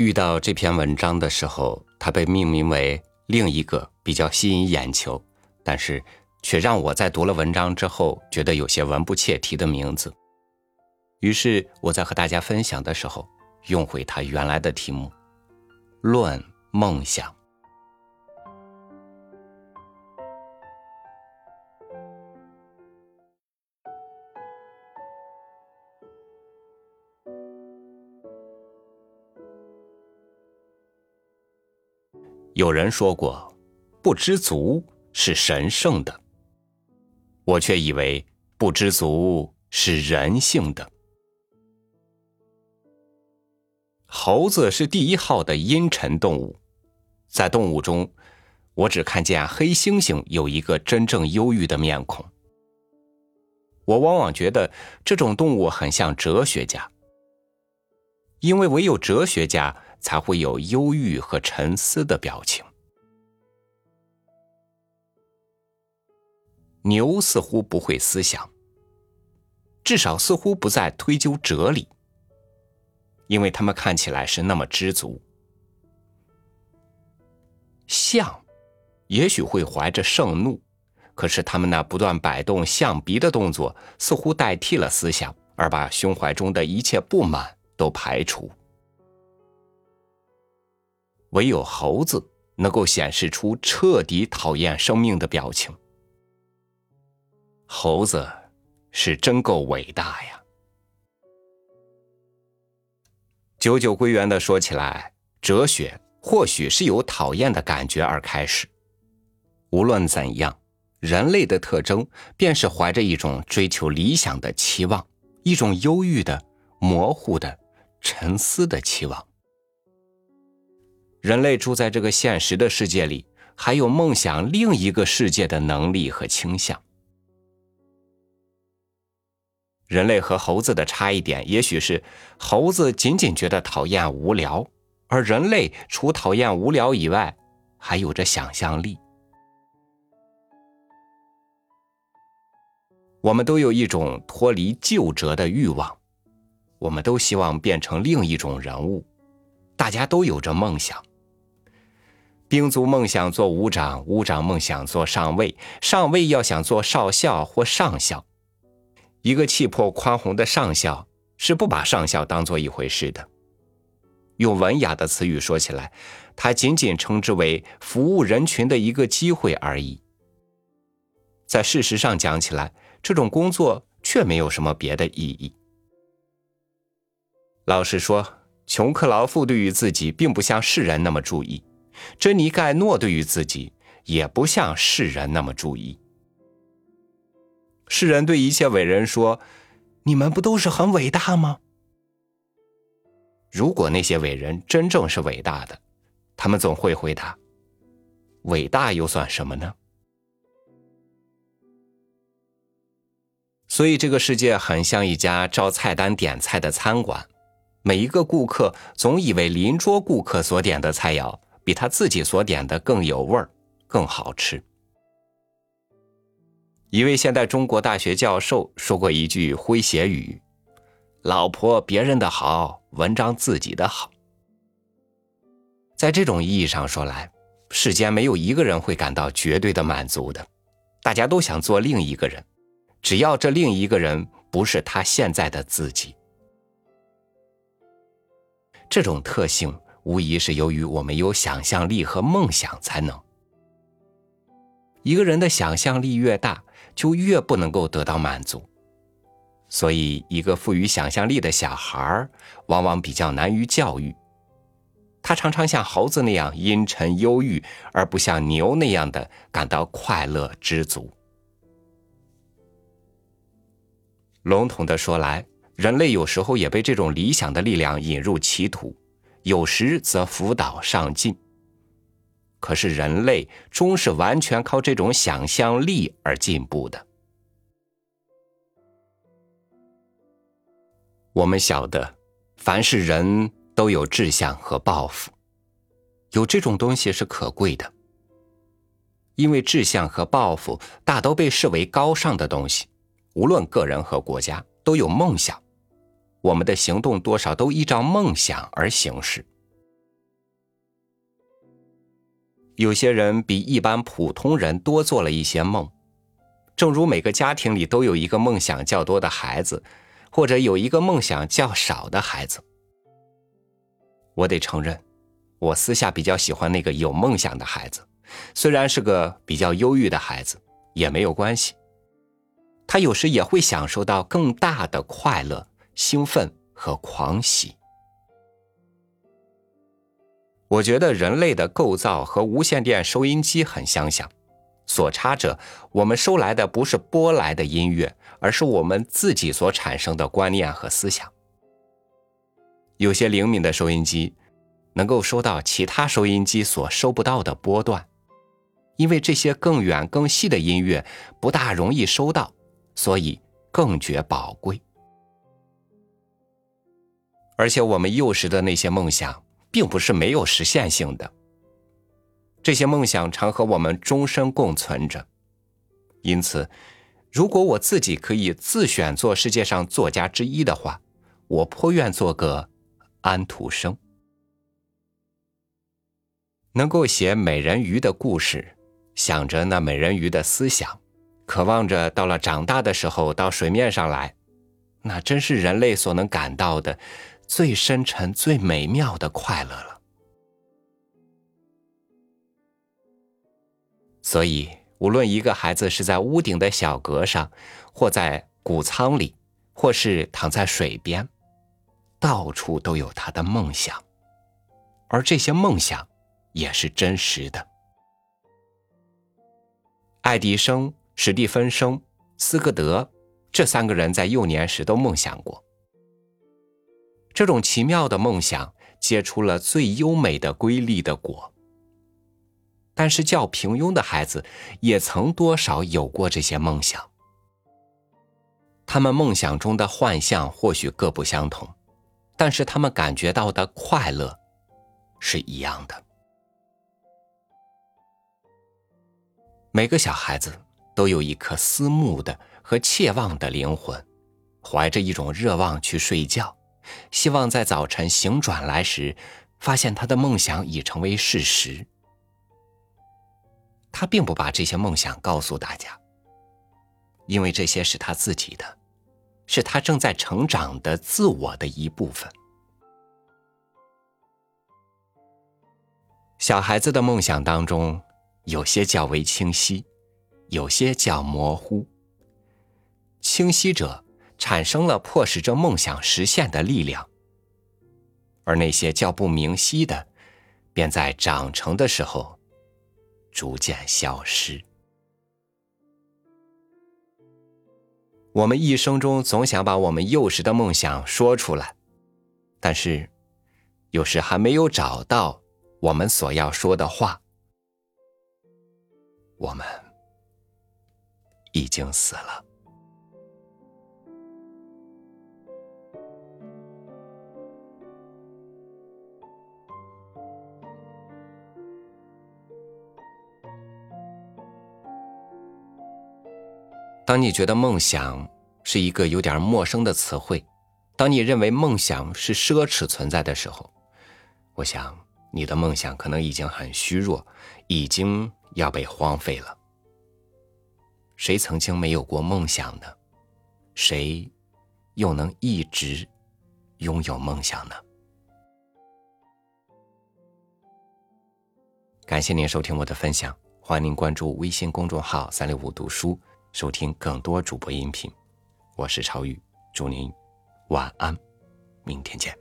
遇到这篇文章的时候，它被命名为另一个比较吸引眼球，但是却让我在读了文章之后觉得有些文不切题的名字。于是我在和大家分享的时候，用回它原来的题目：论梦想。有人说过，不知足是神圣的。我却以为不知足是人性的。猴子是第一号的阴沉动物，在动物中，我只看见黑猩猩有一个真正忧郁的面孔。我往往觉得这种动物很像哲学家，因为唯有哲学家。才会有忧郁和沉思的表情。牛似乎不会思想，至少似乎不再推究哲理，因为他们看起来是那么知足。象，也许会怀着盛怒，可是他们那不断摆动象鼻的动作，似乎代替了思想，而把胸怀中的一切不满都排除。唯有猴子能够显示出彻底讨厌生命的表情。猴子是真够伟大呀！九九归元的说起来，哲学或许是由讨厌的感觉而开始。无论怎样，人类的特征便是怀着一种追求理想的期望，一种忧郁的、模糊的、沉思的期望。人类住在这个现实的世界里，还有梦想另一个世界的能力和倾向。人类和猴子的差异点，也许是猴子仅仅觉得讨厌无聊，而人类除讨厌无聊以外，还有着想象力。我们都有一种脱离旧辙的欲望，我们都希望变成另一种人物，大家都有着梦想。兵卒梦想做武长，武长梦想做上尉，上尉要想做少校或上校。一个气魄宽宏的上校是不把上校当做一回事的。用文雅的词语说起来，他仅仅称之为服务人群的一个机会而已。在事实上讲起来，这种工作却没有什么别的意义。老实说，穷克劳夫对于自己并不像世人那么注意。珍妮盖诺对于自己也不像世人那么注意。世人对一切伟人说：“你们不都是很伟大吗？”如果那些伟人真正是伟大的，他们总会回答：“伟大又算什么呢？”所以，这个世界很像一家照菜单点菜的餐馆，每一个顾客总以为邻桌顾客所点的菜肴。比他自己所点的更有味儿，更好吃。一位现代中国大学教授说过一句诙谐语：“老婆别人的好，文章自己的好。”在这种意义上说来，世间没有一个人会感到绝对的满足的，大家都想做另一个人，只要这另一个人不是他现在的自己。这种特性。无疑是由于我们有想象力和梦想才能。一个人的想象力越大，就越不能够得到满足。所以，一个富于想象力的小孩往往比较难于教育。他常常像猴子那样阴沉忧郁，而不像牛那样的感到快乐知足。笼统的说来，人类有时候也被这种理想的力量引入歧途。有时则辅导上进。可是人类终是完全靠这种想象力而进步的。我们晓得，凡是人都有志向和抱负，有这种东西是可贵的。因为志向和抱负大都被视为高尚的东西，无论个人和国家都有梦想。我们的行动多少都依照梦想而行事，有些人比一般普通人多做了一些梦，正如每个家庭里都有一个梦想较多的孩子，或者有一个梦想较少的孩子。我得承认，我私下比较喜欢那个有梦想的孩子，虽然是个比较忧郁的孩子，也没有关系。他有时也会享受到更大的快乐、兴奋和狂喜。我觉得人类的构造和无线电收音机很相像，所差者，我们收来的不是播来的音乐，而是我们自己所产生的观念和思想。有些灵敏的收音机能够收到其他收音机所收不到的波段，因为这些更远更细的音乐不大容易收到，所以更觉宝贵。而且我们幼时的那些梦想。并不是没有实现性的，这些梦想常和我们终身共存着。因此，如果我自己可以自选做世界上作家之一的话，我颇愿做个安徒生，能够写美人鱼的故事，想着那美人鱼的思想，渴望着到了长大的时候到水面上来，那真是人类所能感到的。最深沉、最美妙的快乐了。所以，无论一个孩子是在屋顶的小阁上，或在谷仓里，或是躺在水边，到处都有他的梦想，而这些梦想也是真实的。爱迪生、史蒂芬生、斯科德这三个人在幼年时都梦想过。这种奇妙的梦想结出了最优美的瑰丽的果。但是较平庸的孩子也曾多少有过这些梦想。他们梦想中的幻象或许各不相同，但是他们感觉到的快乐是一样的。每个小孩子都有一颗思慕的和切望的灵魂，怀着一种热望去睡觉。希望在早晨醒转来时，发现他的梦想已成为事实。他并不把这些梦想告诉大家，因为这些是他自己的，是他正在成长的自我的一部分。小孩子的梦想当中，有些较为清晰，有些较模糊。清晰者。产生了迫使这梦想实现的力量，而那些较不明晰的，便在长成的时候逐渐消失。我们一生中总想把我们幼时的梦想说出来，但是有时还没有找到我们所要说的话，我们已经死了。当你觉得梦想是一个有点陌生的词汇，当你认为梦想是奢侈存在的时候，我想你的梦想可能已经很虚弱，已经要被荒废了。谁曾经没有过梦想呢？谁又能一直拥有梦想呢？感谢您收听我的分享，欢迎您关注微信公众号“三六五读书”。收听更多主播音频，我是超宇，祝您晚安，明天见。